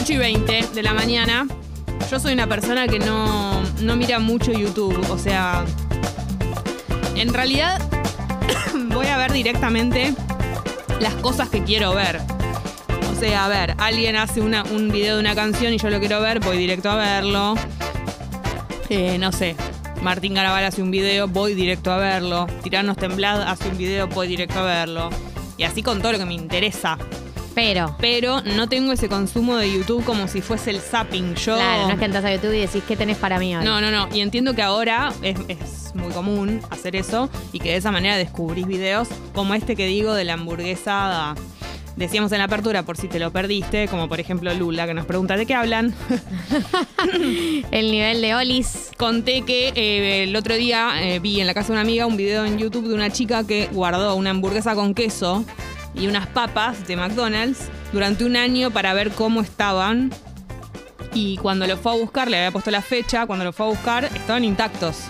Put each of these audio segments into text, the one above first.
8 y 20 de la mañana. Yo soy una persona que no, no mira mucho YouTube. O sea, en realidad voy a ver directamente las cosas que quiero ver. O sea, a ver, alguien hace una- un video de una canción y yo lo quiero ver, voy directo a verlo. Eh, no sé, Martín Garabal hace un video, voy directo a verlo. Tiranos Temblad hace un video, voy directo a verlo. Y así con todo lo que me interesa. Pero, Pero no tengo ese consumo de YouTube como si fuese el zapping. Yo. claro, no es que entras a YouTube y decís, ¿qué tenés para mí hoy? No, no, no. Y entiendo que ahora es, es muy común hacer eso y que de esa manera descubrís videos como este que digo de la hamburguesa. Decíamos en la apertura, por si te lo perdiste, como por ejemplo Lula, que nos pregunta de qué hablan. El nivel de Olis. Conté que eh, el otro día eh, vi en la casa de una amiga un video en YouTube de una chica que guardó una hamburguesa con queso y unas papas de McDonald's durante un año para ver cómo estaban. Y cuando lo fue a buscar, le había puesto la fecha, cuando lo fue a buscar, estaban intactos.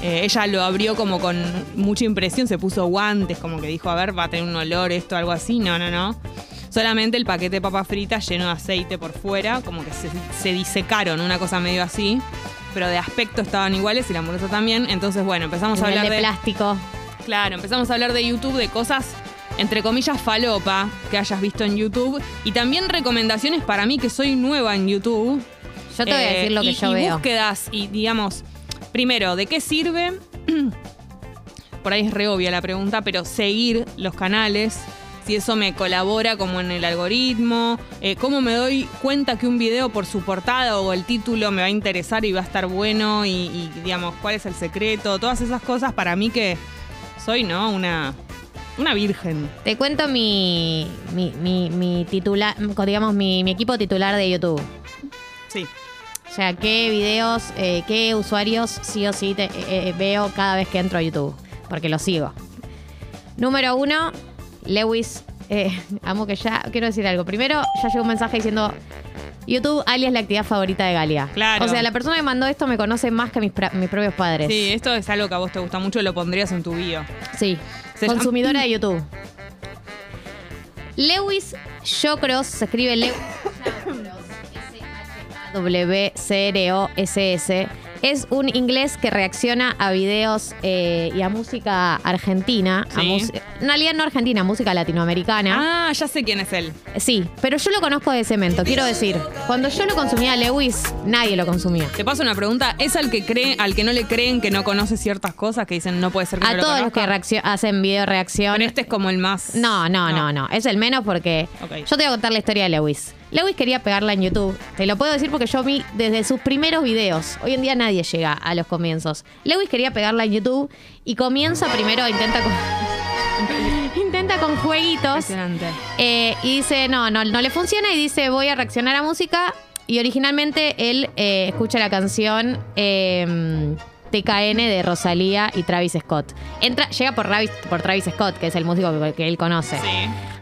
Eh, ella lo abrió como con mucha impresión, se puso guantes, como que dijo, a ver, va a tener un olor esto, algo así. No, no, no. Solamente el paquete de papas fritas lleno de aceite por fuera, como que se, se disecaron, una cosa medio así. Pero de aspecto estaban iguales y la hamburguesa también. Entonces, bueno, empezamos a hablar de de. plástico. Claro, empezamos a hablar de YouTube, de cosas, entre comillas, falopa que hayas visto en YouTube. Y también recomendaciones para mí, que soy nueva en YouTube. Yo te voy a Eh, decir lo que y- yo y veo. búsquedas y, digamos, primero, ¿de qué sirve? Por ahí es re obvia la pregunta, pero seguir los canales. Si eso me colabora como en el algoritmo, eh, cómo me doy cuenta que un video por su portada o el título me va a interesar y va a estar bueno y, y, digamos, cuál es el secreto, todas esas cosas para mí que soy, ¿no? Una, una virgen. Te cuento mi, mi, mi, mi titular, digamos, mi, mi equipo titular de YouTube. Sí. O sea, qué videos, eh, qué usuarios sí o sí te- eh, eh, veo cada vez que entro a YouTube. Porque lo sigo. Número uno, Lewis. amo que ya. Quiero decir algo. Primero, ya llegó un mensaje diciendo. YouTube, alias la actividad favorita de Galia. Claro. O sea, la persona que mandó esto me conoce más que mis, pra- mis propios padres. Sí, esto es algo que a vos te gusta mucho, lo pondrías en tu bio. Sí. Se Consumidora de YouTube. Lewis Shawcross, se escribe Lewis W-C-R-O-S-S. Es un inglés que reacciona a videos eh, y a música argentina. A Sí. mus- en realidad no argentina, música latinoamericana. Ah, ya sé quién es él. Sí, pero yo lo conozco de cemento. Quiero decir, cuando yo lo consumía a Lewis, nadie lo consumía. Te paso una pregunta. ¿Es al que cree, al que no le creen que no conoce ciertas cosas que dicen no puede ser que no A lo todos los que conozca? reaccio- hacen video reacción. Pero este es como el más. No, no, no, no. Es el menos porque Ok. yo te voy a contar la historia de Lewis. Lewis quería pegarla en YouTube. Te lo puedo decir porque yo vi desde sus primeros videos. Hoy en día nadie llega a los comienzos. Lewis quería pegarla en YouTube y comienza primero, intenta con, intenta con jueguitos. Eh, y dice, no, no, no le funciona y dice, voy a reaccionar a música. Y originalmente él eh, escucha la canción eh, TKN de Rosalía y Travis Scott. Entra, llega por, Travis- por Travis Scott, que es el músico que, que él conoce. Sí.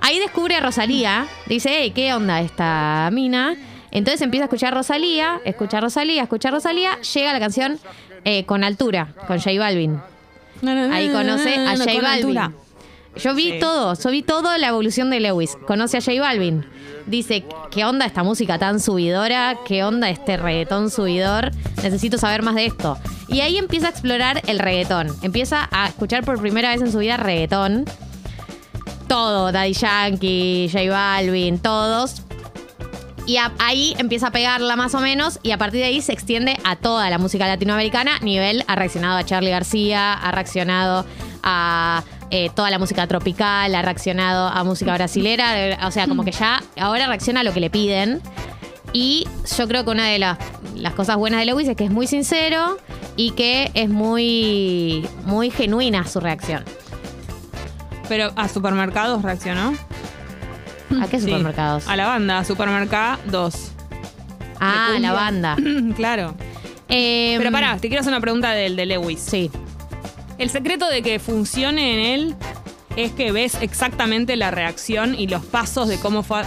Ahí descubre a Rosalía, dice, hey, ¿qué onda esta mina? Entonces empieza a escuchar Rosalía, escucha Rosalía, escucha Rosalía, llega la canción eh, con altura, con J Balvin. Ahí conoce a J Balvin. Yo vi Sí. todo, yo vi toda la evolución de Lewis. Conoce a J Balvin. Dice, ¿qué onda esta música tan subidora? ¿Qué onda este reggaetón subidor? Necesito saber más de esto. Y ahí empieza a explorar el reggaetón. Empieza a escuchar por primera vez en su vida reggaetón. Todo, Daddy Yankee, J Balvin, todos. Y ahí empieza a pegarla más o menos y a partir de ahí se extiende a toda la música latinoamericana. Nivel ha reaccionado a Charlie García, ha reaccionado a eh, toda la música tropical, ha reaccionado a música brasilera. O sea, como que ya ahora reacciona a lo que le piden. Y yo creo que una de las, las cosas buenas de Lewis es que es muy sincero y que es muy, muy genuina su reacción. Pero a supermercados reaccionó. ¿A qué Sí. supermercados? A la banda, Supermercado 2. ah, la banda. claro. Em, Pero pará, te quiero hacer una pregunta del de Lewis. Sí. El secreto de que funcione en él es que ves exactamente la reacción y los pasos de cómo fue.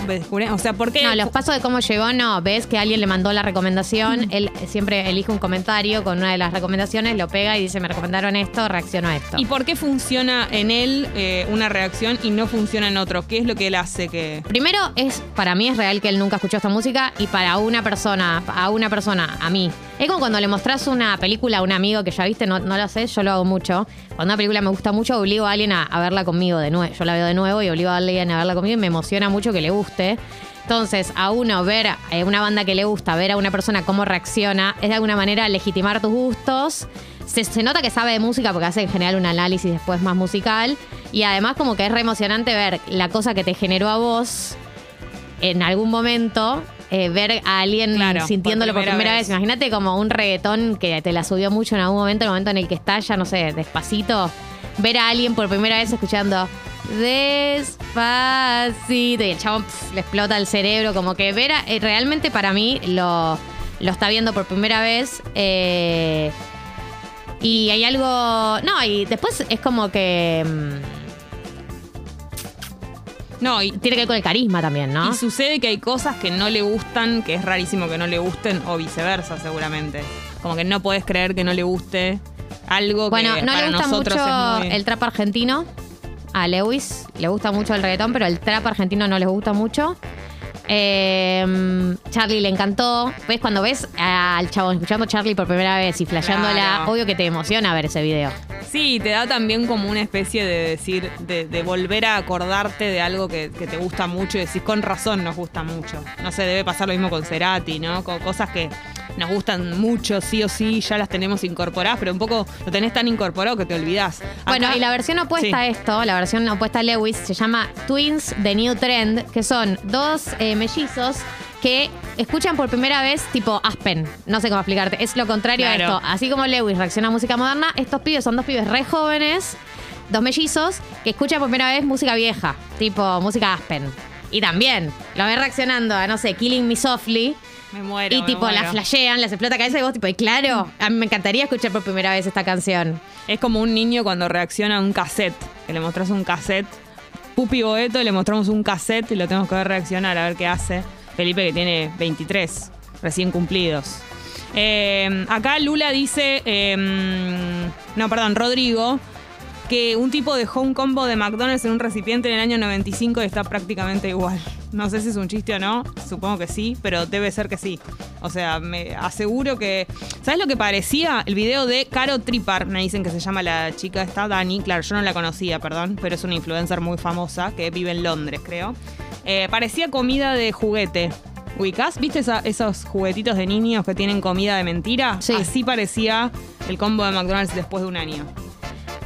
O sea, ¿por qué? No, los pasos de cómo llegó, no. Ves que alguien le mandó la recomendación, él siempre elige un comentario con una de las recomendaciones, lo pega y dice, me recomendaron esto, reacciono a esto. ¿Y por qué funciona en él eh, una reacción y no funciona en otro? ¿Qué es lo que él hace que...? Primero, es para mí es real que él nunca escuchó esta música y para una persona, a una persona, a mí. Es como cuando le mostrás una película a un amigo que ya viste, no, no lo sé, yo lo hago mucho. Cuando una película me gusta mucho, obligo a alguien a, a verla conmigo de nuevo. Yo la veo de nuevo y obligo a alguien a verla conmigo y me emociona mucho que le guste. Entonces, a uno ver a una banda que le gusta, ver a una persona cómo reacciona, es de alguna manera legitimar tus gustos. Se, se nota que sabe de música porque hace en general un análisis después más musical. Y además como que es re emocionante ver la cosa que te generó a vos en algún momento. eh, ver a alguien Claro, sintiéndolo por por primera primera vez. vez. Imagínate como un reggaetón que te la subió mucho en algún momento, el momento en el que está ya, no sé, despacito. Ver a alguien por primera vez escuchando despacito y el chabón le explota el cerebro. Como que ver a- eh, realmente para mí lo, lo está viendo por primera vez. eh, y hay algo. No, y después es como que. mm, No, y, tiene que ver con el carisma también, ¿no? y sucede que hay cosas que no le gustan, que es rarísimo que no le gusten, o viceversa seguramente. Como que no podés creer que no le guste algo Bueno, que no para le gusta nosotros mucho es muy... el trap argentino. A Lewis le gusta mucho el reggaetón, pero el trap argentino no les gusta mucho. Eh, Charlie le encantó. ¿Ves? Cuando ves al chabón escuchando Charlie por primera vez y flasheándola, Claro. obvio que te emociona ver ese video. Sí, te da también como una especie de decir, de, de volver a acordarte de algo que, que te gusta mucho y decís, con razón nos gusta mucho. No sé, debe pasar lo mismo con Cerati, ¿no? Con cosas que nos gustan mucho, sí o sí, ya las tenemos incorporadas, pero un poco lo tenés tan incorporado que te olvidás. Bueno, y la versión opuesta Sí. a esto, la versión opuesta a Lewis, se llama Twins The New Trend, que son dos eh, mellizos que escuchan por primera vez tipo Aspen. No sé cómo explicarte. Es lo contrario Claro. a esto. Así como Lewis reacciona a música moderna, estos pibes son dos pibes re jóvenes, dos mellizos, que escuchan por primera vez música vieja, tipo música Aspen. Y también lo ven reaccionando a, no sé, Killing Me Softly. Me muero. y me tipo, la muero. flashean, les explota cabeza y vos tipo, y claro, a mí me encantaría escuchar por primera vez esta canción. Es como un niño cuando reacciona a un cassette, que le mostrás un cassette. Pupi Boeto le mostramos un cassette y lo tenemos que ver reaccionar a ver qué hace. Felipe que tiene 23, recién cumplidos. Eh, acá Lula dice, eh, no, perdón, Rodrigo, que un tipo dejó un combo de McDonald's en un recipiente en el año 95 y está prácticamente igual. No sé si es un chiste o no, supongo que sí, pero debe ser que sí. O sea, me aseguro que... ¿Sabes lo que parecía? El video de Caro Tripar, me dicen que se llama la chica esta, Dani. Claro, yo no la conocía, perdón, pero es una influencer muy famosa que vive en Londres, creo. Eh, parecía comida de juguete. ¿Ubicás? ¿Viste esa- esos juguetitos de niños que tienen comida de mentira? Sí. Así parecía el combo de McDonald's después de un año.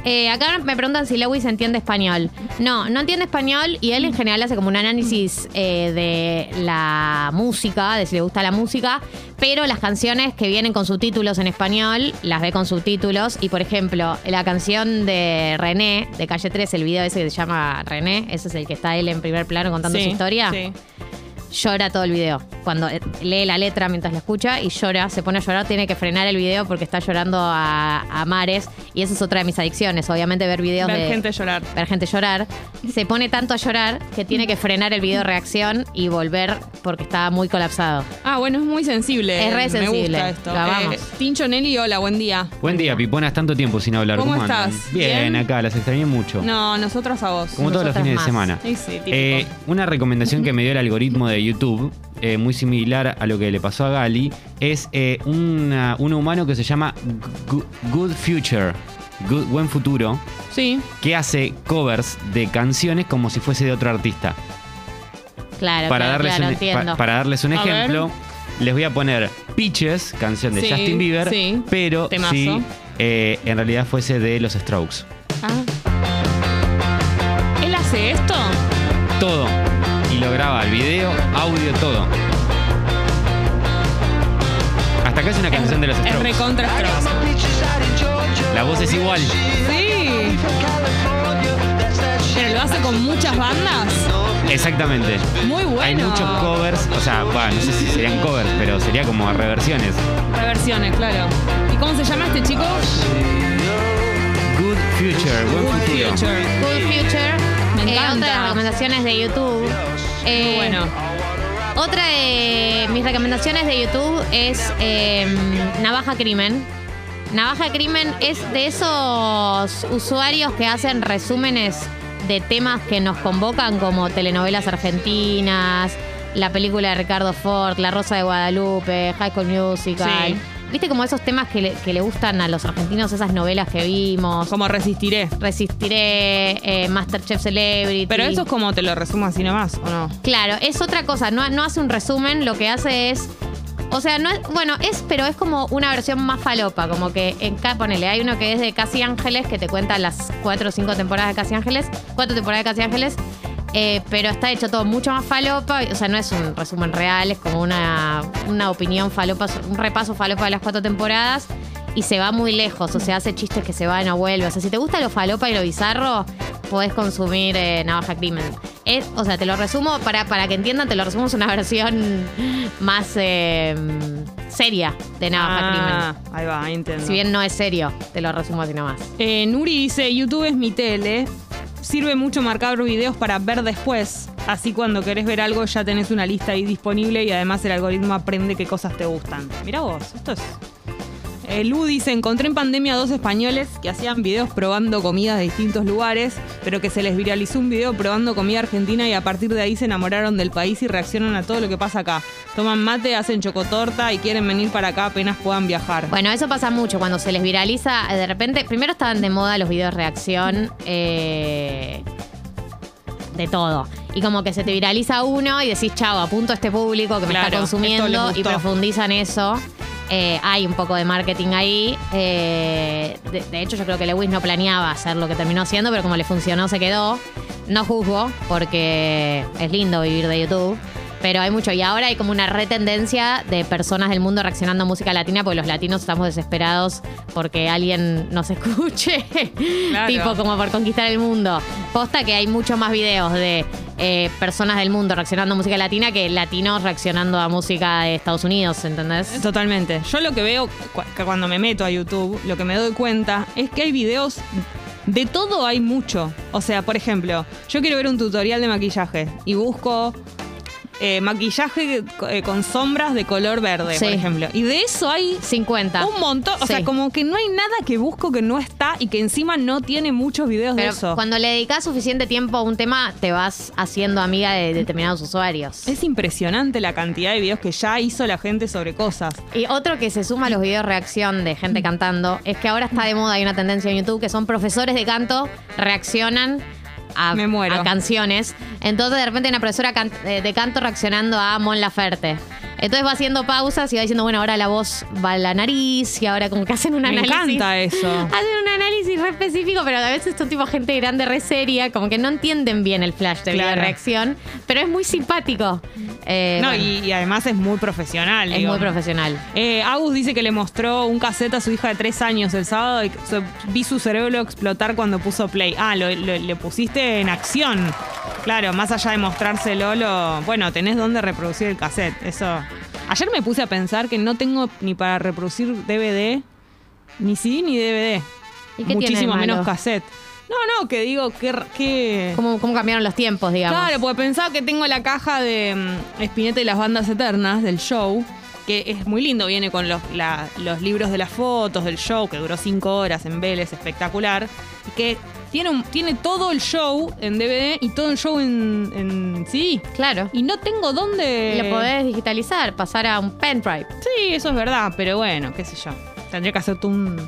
Eh, acá me preguntan si Lewis entiende español. No, no entiende español y él en general hace como un análisis eh, de la música, de si le gusta la música, pero las canciones que vienen con subtítulos en español las ve con subtítulos. Y por ejemplo, la canción de René, de Calle 3, el video ese que se llama René, ese es el que está él en primer plano contando Sí, su historia, Sí. Llora todo el video. Cuando eh, lee la letra mientras la escucha y llora, se pone a llorar, tiene que frenar el video porque está llorando a, a mares. Y esa es otra de mis adicciones, obviamente ver videos Ver de gente llorar. ver gente llorar. Se pone tanto a llorar que tiene que frenar el video de reacción y volver porque está muy colapsado. Ah, bueno, es muy sensible. Es re Me sensible. gusta esto. Lo amamos. Eh, Tincho Nelly, hola, buen día. Buen día, Piponas, tanto tiempo sin hablar. ¿Cómo andan? estás? Bien, ¿Bien? acá, las extrañé mucho. No, nosotros a vos. Como todos los fines más. de semana. Sí, sí. Eh, una recomendación que me dio el algoritmo de YouTube, eh, muy similar a lo que le pasó a Gali, es eh, una- un humano que se llama Good Future, Good- Buen Futuro, Sí. que hace covers de canciones como si fuese de otro artista. Claro, para, claro, darles claro, un, entiendo. pa- para darles un A ejemplo, les voy a poner Peaches, canción de Sí, Justin Bieber, sí. pero Temazo. si eh, en realidad fuese de los Strokes. Ah. ¿Él hace esto? Todo. Lo graba el video, audio, todo. Hasta acá es una canción de los Es Strokes. recontra Strokes. La voz es igual. Sí. Pero lo hace con muchas bandas. Exactamente. Muy bueno. Hay muchos covers, o sea, bueno, no sé si serían covers, pero sería como reversiones. Reversiones, claro. ¿Y cómo se llama este chico? Good Future, buen Good futuro. Future. Good Future. Me Eh, encanta. otra de las recomendaciones de YouTube. Eh, Muy bueno. Otra de mis recomendaciones de YouTube es eh, Navaja Crimen. Navaja Crimen es de esos usuarios que hacen resúmenes de temas que nos convocan como telenovelas argentinas, la película de Ricardo Ford, La Rosa de Guadalupe, High School Musical. Sí. ¿Viste como esos temas que le, que le gustan a los argentinos, esas novelas que vimos? Como resistiré. Resistiré, eh, Masterchef Celebrity. Pero eso es como te lo resumo así nomás, ¿o no? Claro, es otra cosa, no, no hace un resumen, lo que hace es. O sea, no es, bueno, es, pero es como una versión más falopa, como que en cada, ponele, hay uno que es de Casi Ángeles, que te cuenta las cuatro o cinco temporadas de Casi Ángeles, cuatro temporadas de Casi Ángeles, eh, pero está hecho todo mucho más falopa, o sea, no es un resumen real, es como una, una opinión falopa, un repaso falopa de las cuatro temporadas, y se va muy lejos, o sea, hace chistes que se van y no vuelve. O sea, si te gusta lo falopa y lo bizarro, podés consumir eh, Navaja Crimen. Es, o sea, te lo resumo, para, para que entiendan, te lo resumo, es una versión más eh, seria de Navaja Ah, ahí va, ahí entiendo. Si bien no es serio, te lo resumo así nomás. Eh, Nuri dice, YouTube es mi tele. Sirve mucho marcar videos para ver después. Así cuando querés ver algo ya tenés una lista ahí disponible y además el algoritmo aprende qué cosas te gustan. Mirá vos, esto es... Eh, Lu dice, encontré en pandemia dos españoles que hacían videos probando comidas de distintos lugares, pero que se les viralizó un video probando comida argentina y a partir de ahí se enamoraron del país y reaccionan a todo lo que pasa acá. Toman mate, hacen chocotorta y quieren venir para acá apenas puedan viajar. Bueno, eso pasa mucho cuando se les viraliza. De repente, primero estaban de moda los videos reacción eh, de todo. Y como que se te viraliza uno y decís, chao, apunto a este público que me Claro, está consumiendo y profundizan eso. Eh, hay un poco de marketing ahí. Eh, de, de hecho, yo creo que Lewis no planeaba hacer lo que terminó haciendo, pero como le funcionó, se quedó. No juzgo, porque es lindo vivir de YouTube. Pero hay mucho. Y ahora hay como una retendencia de personas del mundo reaccionando a música latina, porque los latinos estamos desesperados porque alguien nos escuche. Claro. tipo, como por conquistar el mundo. Posta que hay muchos más videos de eh, personas del mundo reaccionando a música latina que latinos reaccionando a música de Estados Unidos, ¿entendés? Totalmente. Yo lo que veo que cuando me meto a YouTube, lo que me doy cuenta es que hay videos. De todo hay mucho. O sea, por ejemplo, yo quiero ver un tutorial de maquillaje y busco eh, maquillaje eh, con sombras de color verde, Sí. por ejemplo. Y de eso hay 50. un montón. O sea, como que no hay nada que busco que no está y que encima no tiene muchos videos Pero de eso. cuando le dedicas suficiente tiempo a un tema, te vas haciendo amiga de determinados usuarios. Es impresionante la cantidad de videos que ya hizo la gente sobre cosas. Y otro que se suma a los videos reacción de gente cantando es que ahora está de moda, hay una tendencia en YouTube que son profesores de canto, reaccionan a, Me muero. a canciones. Entonces de repente hay una profesora can- eh, de canto reaccionando a Mon Laferte. Entonces va haciendo pausas y va diciendo, bueno, ahora la voz va a la nariz y ahora como que hacen un Me análisis. encanta eso. Hacen un análisis re específico, pero a veces son tipo gente grande, re seria, como que no entienden bien el flash de Claro. reacción, pero es muy simpático. Eh, no, bueno, y, y además es muy profesional. es digo. muy profesional. Eh, Agus dice que le mostró un cassette a su hija de tres años el sábado y vi su cerebro explotar cuando puso play. Ah, lo, lo- le pusiste en acción. Claro, más allá de mostrárselo, lo, bueno, tenés dónde reproducir el cassette. Eso. Ayer me puse a pensar que no tengo ni para reproducir DVD, ni CD ni DVD. ¿Y qué tiene de Muchísimo menos cassette. No, no, que digo, que... que... ¿Cómo, cómo cambiaron los tiempos, digamos? Claro, porque pensaba que tengo la caja de Spinetta y las bandas eternas del show, que es muy lindo, viene con los, la- los libros de las fotos del show, que duró cinco horas en Vélez, espectacular, y que tiene, un- tiene todo el show en DVD y todo el show en, en CD. Claro. Y no tengo dónde... Lo podés digitalizar, pasar a un pendrive. Sí, eso es verdad, pero bueno, qué sé yo. Tendría que hacerte un,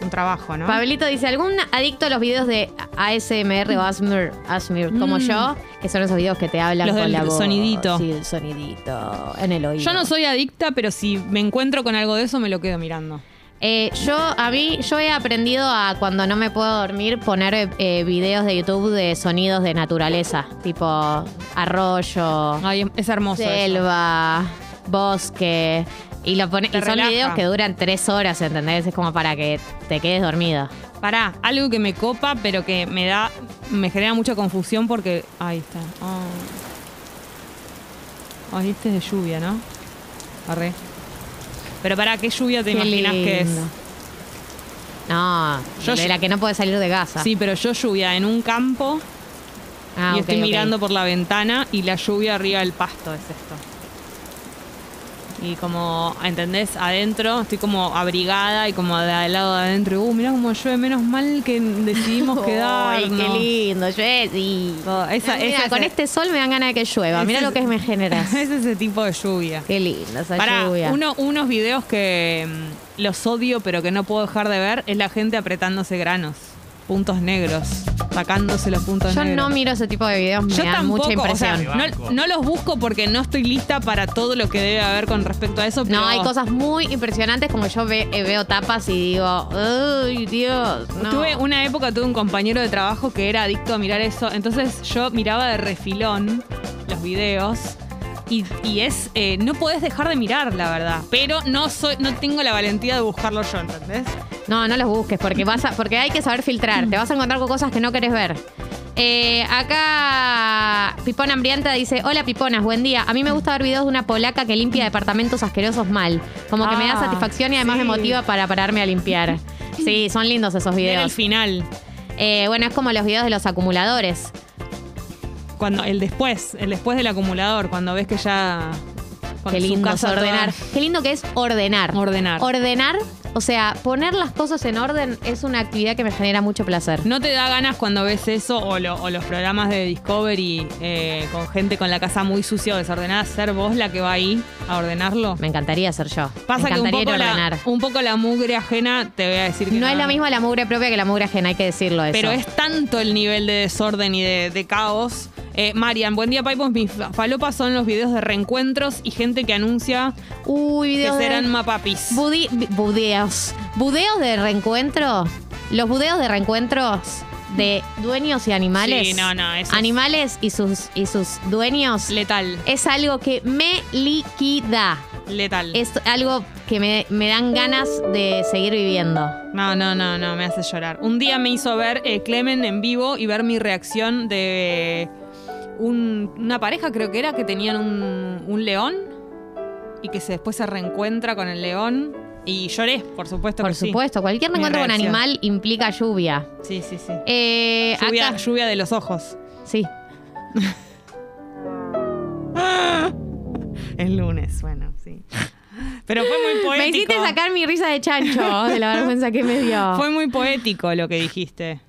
un trabajo, ¿no? Pablito dice, ¿algún adicto a los videos de ASMR o ASMR, ASMR como Mm. yo? Que son esos videos que te hablan Los con del la voz. sonidito. Sí, el sonidito en el oído. Yo no soy adicta, pero si me encuentro con algo de eso, me lo quedo mirando. Eh, yo, a mí, yo he aprendido a cuando no me puedo dormir poner eh, videos de YouTube de sonidos de naturaleza, tipo arroyo, Ay, es- hermoso. selva, bosque. Y, lo pone, Te y son relaja. videos que duran tres horas, ¿entendés? Es como para que te quedes dormido. Pará, algo que me copa, pero que me da, me genera mucha confusión porque. Ahí está. Oh. Ay, este es de lluvia, ¿no? Arre. Pero pará, ¿qué lluvia te Qué imaginas que es? No, Yo- de la que no puede salir de casa. Sí, pero yo lluvia en un campo Ah, y estoy mirando por la ventana y la lluvia arriba del pasto es esto. Y como, ¿entendés? Adentro, estoy como abrigada y como de al lado de adentro. Uh, mirá cómo llueve, menos mal que decidimos quedarnos. Ay, qué lindo, Jessy. Oh, esa- Mira, esa- con este sol me dan ganas de que llueva. Mira lo que me genera. es ese tipo de lluvia. Qué linda esa Para lluvia. uno, unos videos que mm, los odio pero que no puedo dejar de ver es la gente apretándose granos, puntos negros, sacándose los puntos Yo negros. no miro ese tipo de videos, me Yo dan tampoco, mucha o sea, impresión. no, no los busco porque no estoy lista para todo lo que debe haber con respecto a eso. Pero No, hay cosas muy impresionantes como yo ve- eh, veo tapas y digo, ¡ay, Dios! No. Tuve una época, tuve un compañero de trabajo que era adicto a mirar eso. Entonces yo miraba de refilón los videos. Y, y es, eh, no podés dejar de mirar, la verdad. Pero no soy, no tengo la valentía de buscarlo yo, ¿entendés? No, no los busques porque vas a, porque hay que saber filtrar. Te vas a encontrar con cosas que no querés ver. Eh, acá Pipona Hambrienta dice, hola Piponas, buen día. A mí me gusta ver videos de una polaca que limpia departamentos asquerosos mal. Como que me da Ah, satisfacción y además sí. me motiva para pararme a limpiar. Sí, son lindos esos Ver el videos. final. Eh, bueno, es como los videos de los acumuladores. Cuando, el después, el después del acumulador, cuando ves que ya. Qué lindo es casa toda- ordenar. Qué lindo que es ordenar. Ordenar. Ordenar, o sea, poner las cosas en orden es una actividad que me genera mucho placer. ¿No te da ganas cuando ves eso o, lo- o los programas de Discovery eh, con gente con la casa muy sucia o desordenada, ser vos la que va ahí a ordenarlo? Me encantaría ser yo. Pasa me que un encantaría poco, la, ordenar. un poco la mugre ajena, te voy a decir que No es lo mismo la mugre propia que la mugre ajena, hay que decirlo eso. Pero es tanto el nivel de desorden y de, de caos. Eh, Marian, buen día, Paipos. Mis falopas son los videos de reencuentros y gente que anuncia Uy, que videos de... serán mapapis. Budi- budeos. Budeos de reencuentro. Los budeos de reencuentros de dueños y animales. Sí, no, no, Animales y sus, y sus dueños. Letal, es algo que me liquida. letal. Es algo que me, me dan ganas de seguir viviendo. No, no, no, no, me hace llorar. Un día me hizo ver eh, Clemen en vivo y ver mi reacción de un- una pareja, creo que era, que tenían un, un león y que se, después se reencuentra con el león. Y lloré, por supuesto Por que sí. supuesto, cualquier reencuentro con animal implica lluvia. Sí, sí, sí. Eh, Lluvia, acá- lluvia de los ojos. Sí. El lunes, bueno, sí. Pero fue muy poético. Me hiciste sacar mi risa de chancho de la vergüenza que me dio. Fue muy poético lo que dijiste.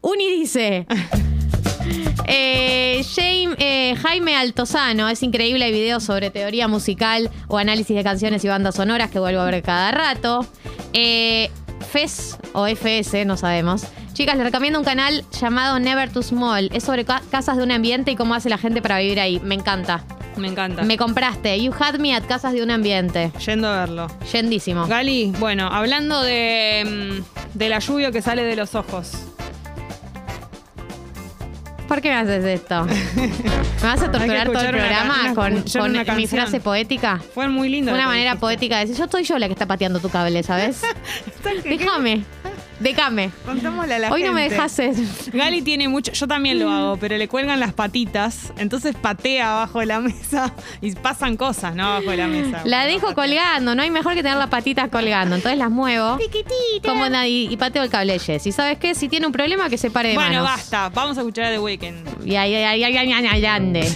Uni dice. Eh, Jaime, eh, Jaime Altozano, es increíble el video sobre teoría musical o análisis de canciones y bandas sonoras que vuelvo a ver cada rato. Eh, FES o FS, no sabemos. Chicas, les recomiendo un canal llamado Never Too Small. Es sobre ca- casas de un ambiente y cómo hace la gente para vivir ahí. Me encanta. Me encanta. Me compraste. You had me at casas de un ambiente. Yendo a verlo. Yendísimo. Gali, bueno, hablando de, mm, de la lluvia que sale de los ojos. ¿Por qué me haces esto? ¿Me vas a torturar todo el una programa una- con, mi canción. frase poética? Fue muy lindo. Una manera poética de decir, yo soy yo la que está pateando tu cable, ¿sabes? déjame, déjame. Contémosle a la Hoy no me dejas ser. Gali tiene mucho, yo también lo hago, pero le cuelgan las patitas, entonces patea abajo de la mesa y pasan cosas, ¿no? Abajo de la mesa. La dejo colgando, no hay mejor que tener las patitas colgando. Entonces las muevo. Como nadie y pateo el cable Jess. ¿Y sabes qué? Si tiene un problema, que se pare de Bueno, manos. basta, vamos a escuchar a The Weeknd. Y ay, ay, ay, ay, ay, ay, ay,